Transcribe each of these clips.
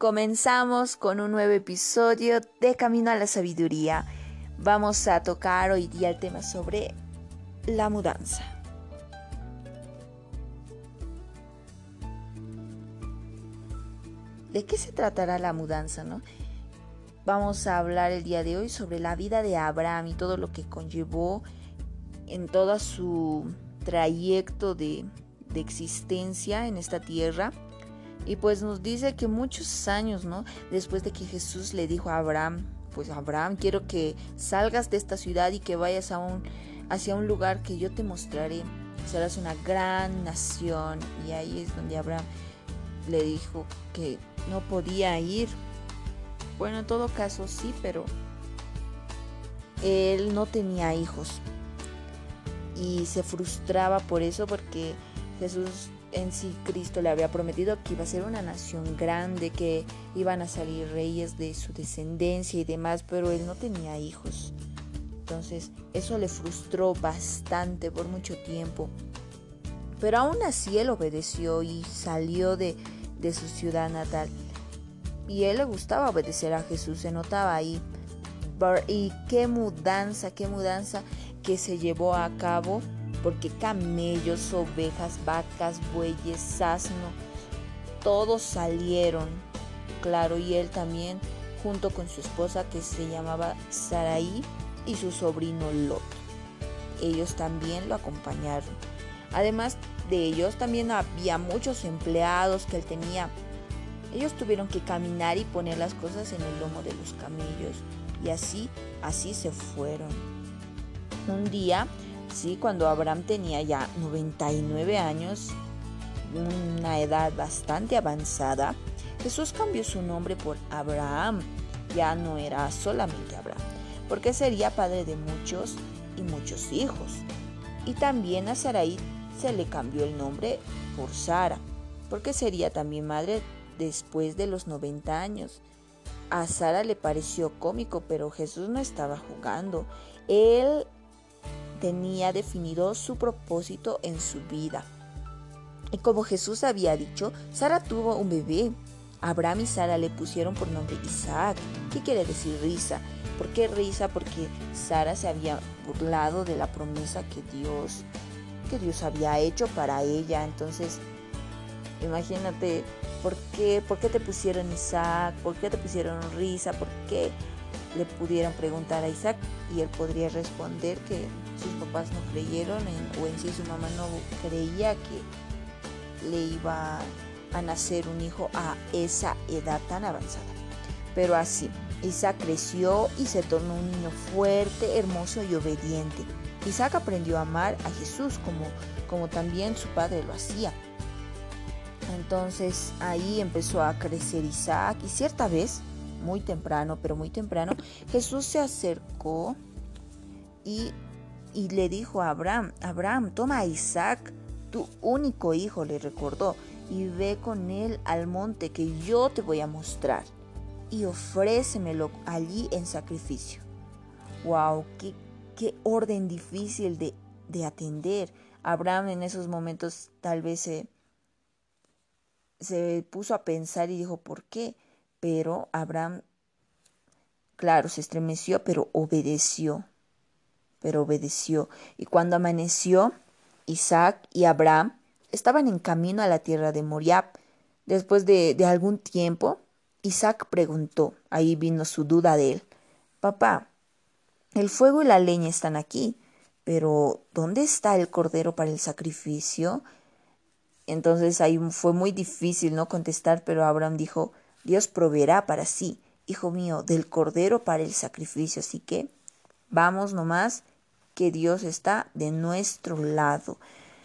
comenzamos con un nuevo episodio de Camino a la Sabiduría. Vamos a tocar hoy día el tema sobre la mudanza. ¿De qué se tratará la mudanza, no? Vamos a hablar el día de hoy sobre la vida de Abraham y todo lo que conllevó en todo su trayecto de, de existencia en esta tierra y pues nos dice que muchos años, ¿no? Después de que Jesús le dijo a Abraham, pues Abraham, quiero que salgas de esta ciudad y que vayas a un, hacia un lugar que yo te mostraré. Serás una gran nación. Y ahí es donde Abraham le dijo que no podía ir. Bueno, en todo caso sí, pero él no tenía hijos. Y se frustraba por eso porque Jesús en sí Cristo le había prometido que iba a ser una nación grande, que iban a salir reyes de su descendencia y demás, pero él no tenía hijos. Entonces eso le frustró bastante por mucho tiempo. Pero aún así él obedeció y salió de, de su ciudad natal. Y él le gustaba obedecer a Jesús, se notaba ahí. Y qué mudanza, qué mudanza que se llevó a cabo porque camellos, ovejas, vacas, bueyes, asno, todos salieron, claro, y él también, junto con su esposa que se llamaba Saraí y su sobrino Lot. Ellos también lo acompañaron. Además de ellos, también había muchos empleados que él tenía. Ellos tuvieron que caminar y poner las cosas en el lomo de los camellos. Y así, así se fueron. Un día, ¿sí? Cuando Abraham tenía ya 99 años, una edad bastante avanzada, Jesús cambió su nombre por Abraham. Ya no era solamente Abraham, porque sería padre de muchos y muchos hijos. Y también a Sarai se le cambió el nombre por Sara, porque sería también madre después de los 90 años. A Sara le pareció cómico, pero Jesús no estaba jugando. Él tenía definido su propósito en su vida. Y como Jesús había dicho, Sara tuvo un bebé. Abraham y Sara le pusieron por nombre Isaac. ¿Qué quiere decir risa? ¿Por qué risa? Porque Sara se había burlado de la promesa que Dios que Dios había hecho para ella. Entonces, imagínate, ¿por qué, ¿por qué te pusieron Isaac? ¿Por qué te pusieron risa? ¿Por qué le pudieron preguntar a Isaac? Y él podría responder que sus papás no creyeron en, o en sí su mamá no creía que le iba a nacer un hijo a esa edad tan avanzada. Pero así, Isaac creció y se tornó un niño fuerte, hermoso y obediente. Isaac aprendió a amar a Jesús como, como también su padre lo hacía. Entonces ahí empezó a crecer Isaac y cierta vez, muy temprano, pero muy temprano, Jesús se acercó y y le dijo a Abraham, Abraham, toma a Isaac, tu único hijo, le recordó, y ve con él al monte que yo te voy a mostrar, y ofrécemelo allí en sacrificio. ¡Wow! ¡Qué, qué orden difícil de, de atender! Abraham en esos momentos tal vez se, se puso a pensar y dijo, ¿por qué? Pero Abraham, claro, se estremeció, pero obedeció pero obedeció. Y cuando amaneció, Isaac y Abraham estaban en camino a la tierra de Moriab. Después de, de algún tiempo, Isaac preguntó, ahí vino su duda de él, Papá, el fuego y la leña están aquí, pero ¿dónde está el cordero para el sacrificio? Entonces ahí fue muy difícil no contestar, pero Abraham dijo, Dios proveerá para sí, hijo mío, del cordero para el sacrificio, así que vamos nomás que Dios está de nuestro lado.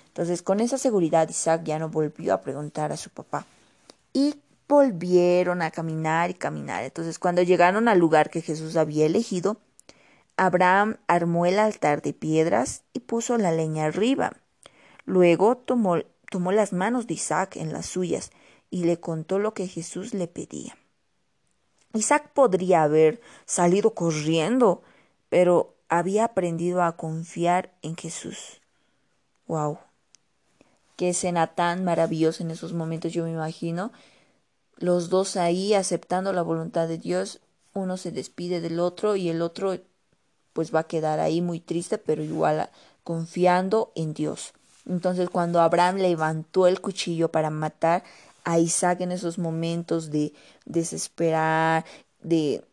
Entonces, con esa seguridad, Isaac ya no volvió a preguntar a su papá. Y volvieron a caminar y caminar. Entonces, cuando llegaron al lugar que Jesús había elegido, Abraham armó el altar de piedras y puso la leña arriba. Luego tomó, tomó las manos de Isaac en las suyas y le contó lo que Jesús le pedía. Isaac podría haber salido corriendo, pero había aprendido a confiar en Jesús. ¡Wow! Qué escena tan maravillosa en esos momentos, yo me imagino. los dos ahí aceptando la voluntad de Dios, uno se despide del otro y el otro pues va a quedar ahí muy triste, pero igual confiando en Dios. Entonces cuando Abraham levantó el cuchillo para matar a Isaac en esos momentos de desesperar, de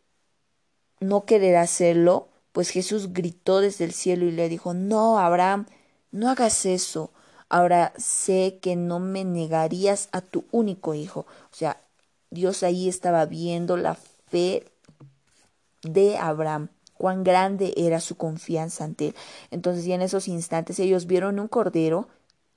no querer hacerlo, pues Jesús gritó desde el cielo y le dijo, no, Abraham, no hagas eso. Ahora sé que no me negarías a tu único hijo. O sea, Dios ahí estaba viendo la fe de Abraham, cuán grande era su confianza ante él. Entonces, y en esos instantes ellos vieron un cordero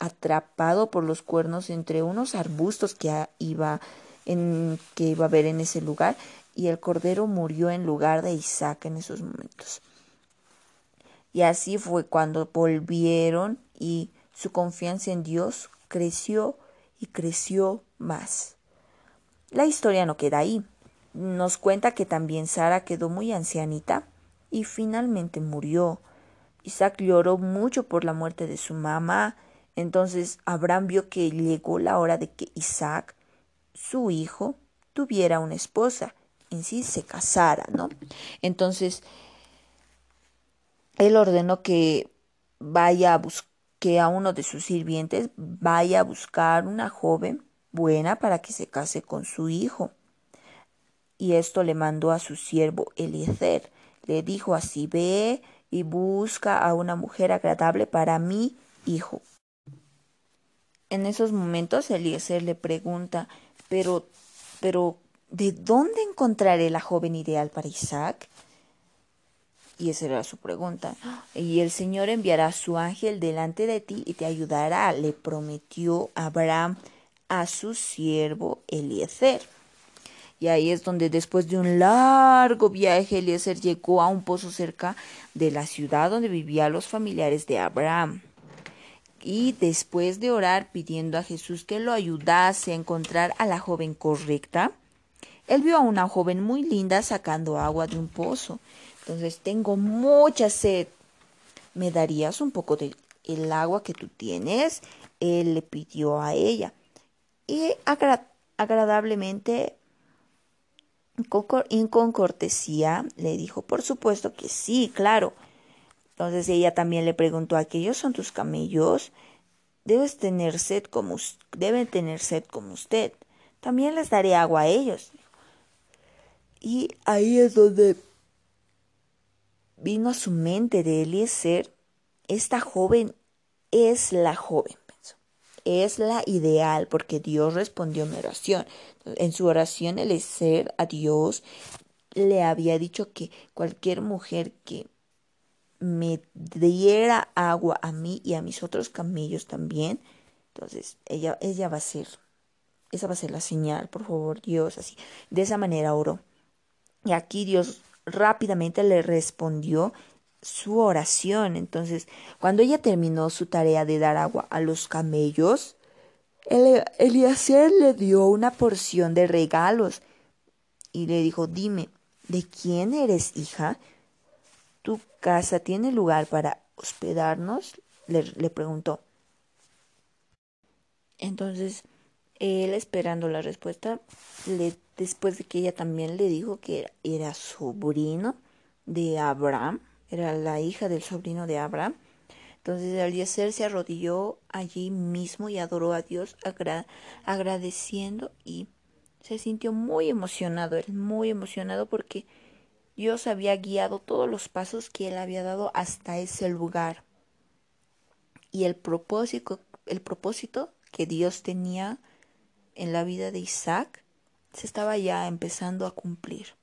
atrapado por los cuernos entre unos arbustos que iba que iba a haber en ese lugar y el cordero murió en lugar de Isaac en esos momentos. Y así fue cuando volvieron y su confianza en Dios creció y creció más. La historia no queda ahí. Nos cuenta que también Sara quedó muy ancianita y finalmente murió. Isaac lloró mucho por la muerte de su mamá. Entonces Abraham vio que llegó la hora de que Isaac, su hijo, tuviera una esposa, en sí se casara, ¿no? Entonces él ordenó que vaya que a uno de sus sirvientes vaya a buscar una joven buena para que se case con su hijo. Y esto le mandó a su siervo Eliezer. Le dijo así, ve y busca a una mujer agradable para mi hijo. En esos momentos Eliezer le pregunta, pero, pero, ¿de dónde encontraré la joven ideal para Isaac? Y esa era su pregunta. Y el Señor enviará a su ángel delante de ti y te ayudará, le prometió Abraham a su siervo Eliezer. Y ahí es donde después de un largo viaje Eliezer llegó a un pozo cerca de la ciudad donde vivían los familiares de Abraham. Y después de orar pidiendo a Jesús que lo ayudase a encontrar a la joven correcta, él vio a una joven muy linda sacando agua de un pozo entonces tengo mucha sed. ¿Me darías un poco del el agua que tú tienes? Él le pidió a ella. Y agradablemente, y con cortesía, le dijo, por supuesto que sí, claro. Entonces ella también le preguntó, ¿aquellos son tus camellos? Debes tener sed como, deben tener sed como usted. También les daré agua a ellos. Y ahí es donde vino a su mente de Eliezer, esta joven es la joven, pensó. Es la ideal porque Dios respondió mi oración. En su oración Eliezer a Dios le había dicho que cualquier mujer que me diera agua a mí y a mis otros camellos también, entonces ella, ella va a ser, esa va a ser la señal, por favor, Dios, así. De esa manera oró. Y aquí Dios rápidamente le respondió su oración. Entonces, cuando ella terminó su tarea de dar agua a los camellos, Eliezer le dio una porción de regalos y le dijo, dime, ¿de quién eres hija? ¿Tu casa tiene lugar para hospedarnos? Le, preguntó. Entonces, él esperando la respuesta, después de que ella también le dijo que era sobrino de Abraham, era la hija del sobrino de Abraham. Entonces Eliezer se arrodilló allí mismo y adoró a Dios agradeciendo y se sintió muy emocionado, él muy emocionado porque Dios había guiado todos los pasos que él había dado hasta ese lugar. Y el propósito, el propósito que Dios tenía en la vida de Isaac se estaba ya empezando a cumplir.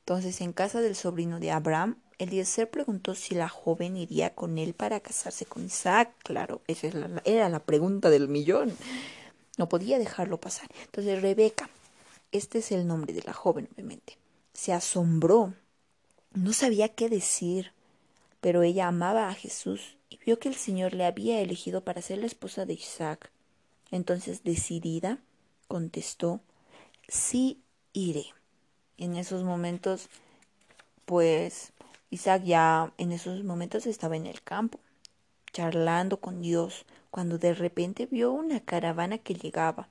Entonces, en casa del sobrino de Abraham, Eliezer preguntó si la joven iría con él para casarse con Isaac. Claro, esa era la pregunta del millón. No podía dejarlo pasar. Entonces, Rebeca, este es el nombre de la joven, obviamente, se asombró. No sabía qué decir, pero ella amaba a Jesús y vio que el Señor le había elegido para ser la esposa de Isaac. Entonces, decidida, contestó, sí iré. En esos momentos, pues Isaac ya en esos momentos estaba en el campo, charlando con Dios, cuando de repente vio una caravana que llegaba.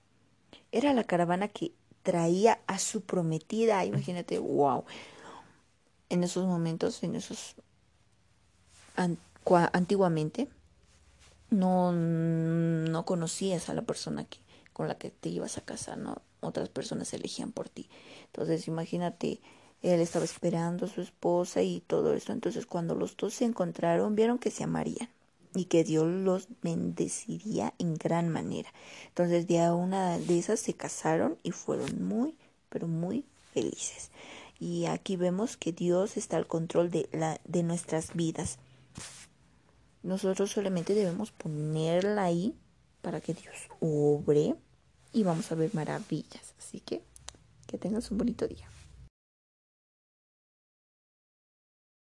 Era la caravana que traía a su prometida. Imagínate, wow. En esos momentos, en esos antiguamente, no, no conocías a la persona que, con la que te ibas a casar, ¿no? Otras personas elegían por ti. Entonces, imagínate, él estaba esperando a su esposa y todo eso. Entonces, cuando los dos se encontraron, vieron que se amarían y que Dios los bendeciría en gran manera. Entonces, de una de esas se casaron y fueron muy, pero muy felices. Y aquí vemos que Dios está al control de, la, de nuestras vidas. Nosotros solamente debemos ponerla ahí para que Dios obre y vamos a ver maravillas. Así que que tengas un bonito día.